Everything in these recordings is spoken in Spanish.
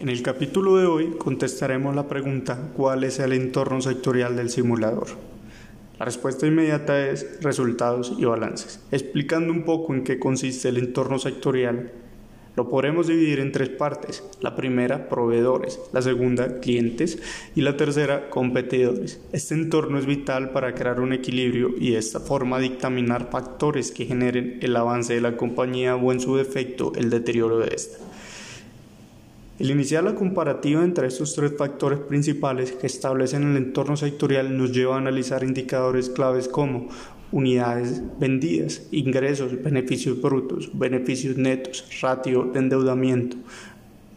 En el capítulo de hoy contestaremos la pregunta ¿cuál es el entorno sectorial del simulador? La respuesta inmediata es resultados y balances. Explicando un poco en qué consiste el entorno sectorial, lo podremos dividir en tres partes. La primera, proveedores, la segunda, clientes y la tercera, competidores. Este entorno es vital para crear un equilibrio y de esta forma dictaminar factores que generen el avance de la compañía o en su defecto el deterioro de esta. El iniciar la comparativa entre estos tres factores principales que establecen el entorno sectorial nos lleva a analizar indicadores claves como unidades vendidas, ingresos, beneficios brutos, beneficios netos, ratio de endeudamiento,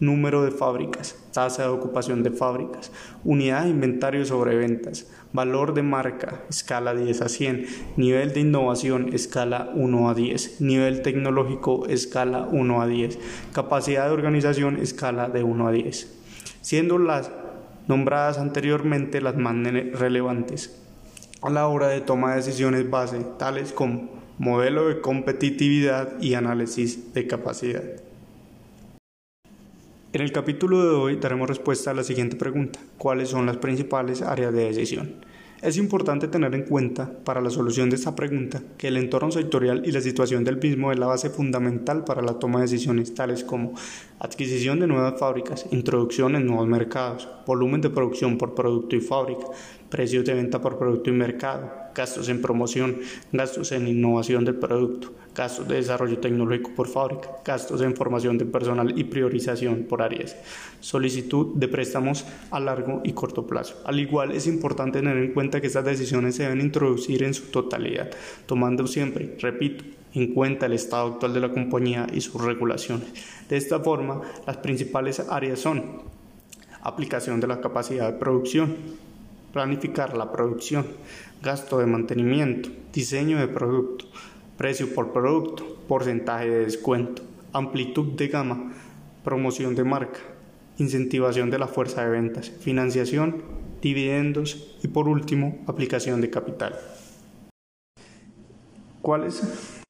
número de fábricas, tasa de ocupación de fábricas, unidad de inventario sobre ventas, valor de marca, escala 10 a 100, nivel de innovación, escala 1 a 10, nivel tecnológico, escala 1 a 10, capacidad de organización, escala de 1 a 10, siendo las nombradas anteriormente las más relevantes a la hora de toma de decisiones base, tales como modelo de competitividad y análisis de capacidad. En el capítulo de hoy daremos respuesta a la siguiente pregunta, ¿cuáles son las principales áreas de decisión? Es importante tener en cuenta, para la solución de esta pregunta, que el entorno sectorial y la situación del mismo es la base fundamental para la toma de decisiones tales como adquisición de nuevas fábricas, introducción en nuevos mercados, volumen de producción por producto y fábrica, precios de venta por producto y mercado, gastos en promoción, gastos en innovación del producto, gastos de desarrollo tecnológico por fábrica, gastos en formación de personal y priorización por áreas, solicitud de préstamos a largo y corto plazo. Al igual es importante tener en cuenta que estas decisiones se deben introducir en su totalidad, tomando siempre, repito, en cuenta el estado actual de la compañía y sus regulaciones. De esta forma, las principales áreas son aplicación de la capacidad de producción, planificar la producción, gasto de mantenimiento, diseño de producto, precio por producto, porcentaje de descuento, amplitud de gama, promoción de marca, incentivación de la fuerza de ventas, financiación, dividendos y por último, aplicación de capital. ¿Cuáles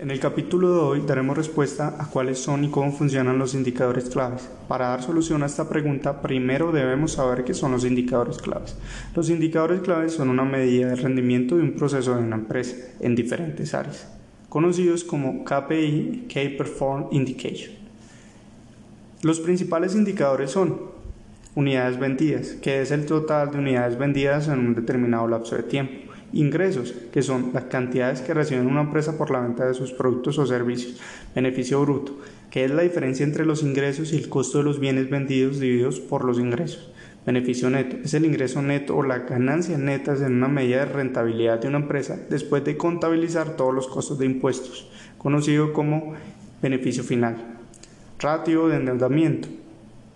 en el capítulo de hoy daremos respuesta a cuáles son y cómo funcionan los indicadores claves. Para dar solución a esta pregunta, primero debemos saber qué son los indicadores claves. Los indicadores claves son una medida de rendimiento de un proceso de una empresa en diferentes áreas, conocidos como KPI, Key Perform Indication. Los principales indicadores son unidades vendidas, que es el total de unidades vendidas en un determinado lapso de tiempo Ingresos, que son las cantidades que recibe una empresa por la venta de sus productos o servicios. Beneficio bruto, que es la diferencia entre los ingresos y el costo de los bienes vendidos divididos por los ingresos. Beneficio neto es el ingreso neto o la ganancia netas en una medida de rentabilidad de una empresa después de contabilizar todos los costos de impuestos, conocido como beneficio final. Ratio de endeudamiento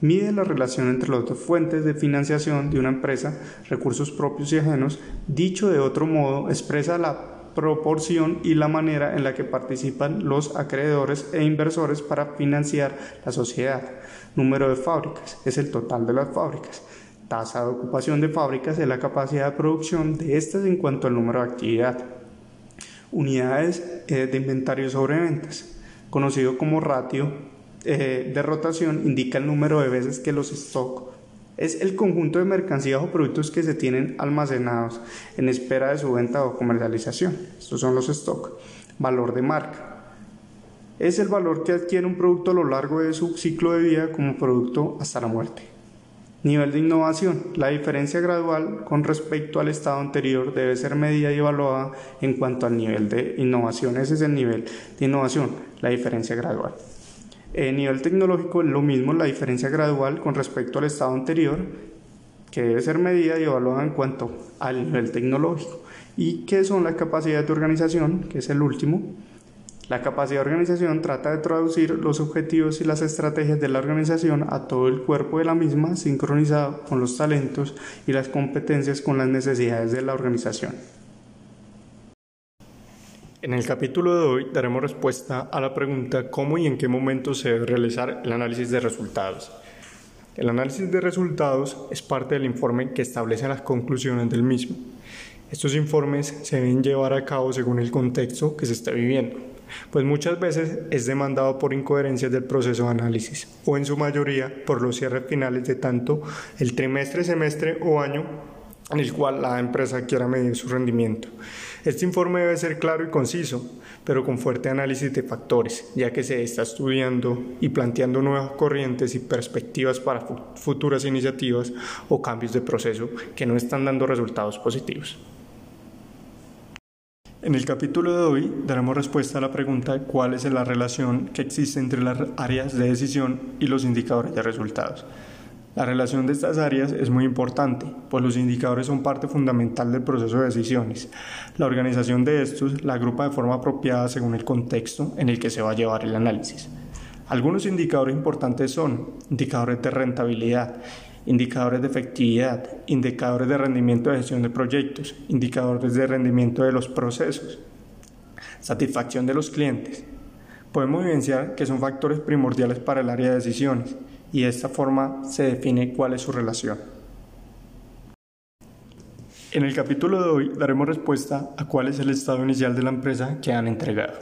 mide la relación entre las dos fuentes de financiación de una empresa, recursos propios y ajenos, dicho de otro modo, expresa la proporción y la manera en la que participan los acreedores e inversores para financiar la sociedad. Número de fábricas es el total de las fábricas. Tasa de ocupación de fábricas es la capacidad de producción de estas en cuanto al número de actividad. Unidades eh, de inventario sobre ventas, conocido como ratio eh, de rotación indica el número de veces que los stock es el conjunto de mercancías o productos que se tienen almacenados en espera de su venta o comercialización. Estos son los stock. Valor de marca. Es el valor que adquiere un producto a lo largo de su ciclo de vida como producto hasta la muerte. Nivel de innovación. La diferencia gradual con respecto al estado anterior debe ser medida y evaluada en cuanto al nivel de innovación. Ese es el nivel de innovación, la diferencia gradual. En nivel tecnológico, lo mismo la diferencia gradual con respecto al estado anterior, que debe ser medida y evaluada en cuanto al nivel tecnológico. ¿Y qué son las capacidades de organización? Que es el último. La capacidad de organización trata de traducir los objetivos y las estrategias de la organización a todo el cuerpo de la misma, sincronizado con los talentos y las competencias con las necesidades de la organización. En el capítulo de hoy daremos respuesta a la pregunta cómo y en qué momento se debe realizar el análisis de resultados. El análisis de resultados es parte del informe que establece las conclusiones del mismo. Estos informes se deben llevar a cabo según el contexto que se está viviendo, pues muchas veces es demandado por incoherencias del proceso de análisis o en su mayoría por los cierres finales de tanto el trimestre, semestre o año el cual la empresa quiera medir su rendimiento. Este informe debe ser claro y conciso, pero con fuerte análisis de factores, ya que se está estudiando y planteando nuevas corrientes y perspectivas para futuras iniciativas o cambios de proceso que no están dando resultados positivos. En el capítulo de hoy daremos respuesta a la pregunta de cuál es la relación que existe entre las áreas de decisión y los indicadores de resultados. La relación de estas áreas es muy importante, pues los indicadores son parte fundamental del proceso de decisiones. La organización de estos la agrupa de forma apropiada según el contexto en el que se va a llevar el análisis. Algunos indicadores importantes son indicadores de rentabilidad, indicadores de efectividad, indicadores de rendimiento de gestión de proyectos, indicadores de rendimiento de los procesos, satisfacción de los clientes. Podemos evidenciar que son factores primordiales para el área de decisiones y de esta forma se define cuál es su relación. En el capítulo de hoy daremos respuesta a cuál es el estado inicial de la empresa que han entregado.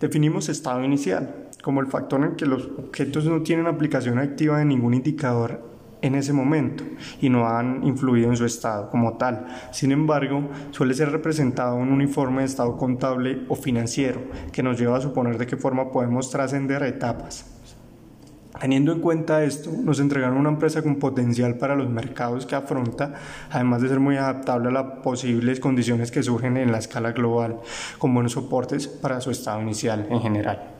Definimos estado inicial como el factor en que los objetos no tienen aplicación activa de ningún indicador en ese momento y no han influido en su estado como tal. Sin embargo, suele ser representado en un informe de estado contable o financiero que nos lleva a suponer de qué forma podemos trascender etapas. Teniendo en cuenta esto, nos entregaron una empresa con potencial para los mercados que afronta, además de ser muy adaptable a las posibles condiciones que surgen en la escala global, con buenos soportes para su estado inicial en general.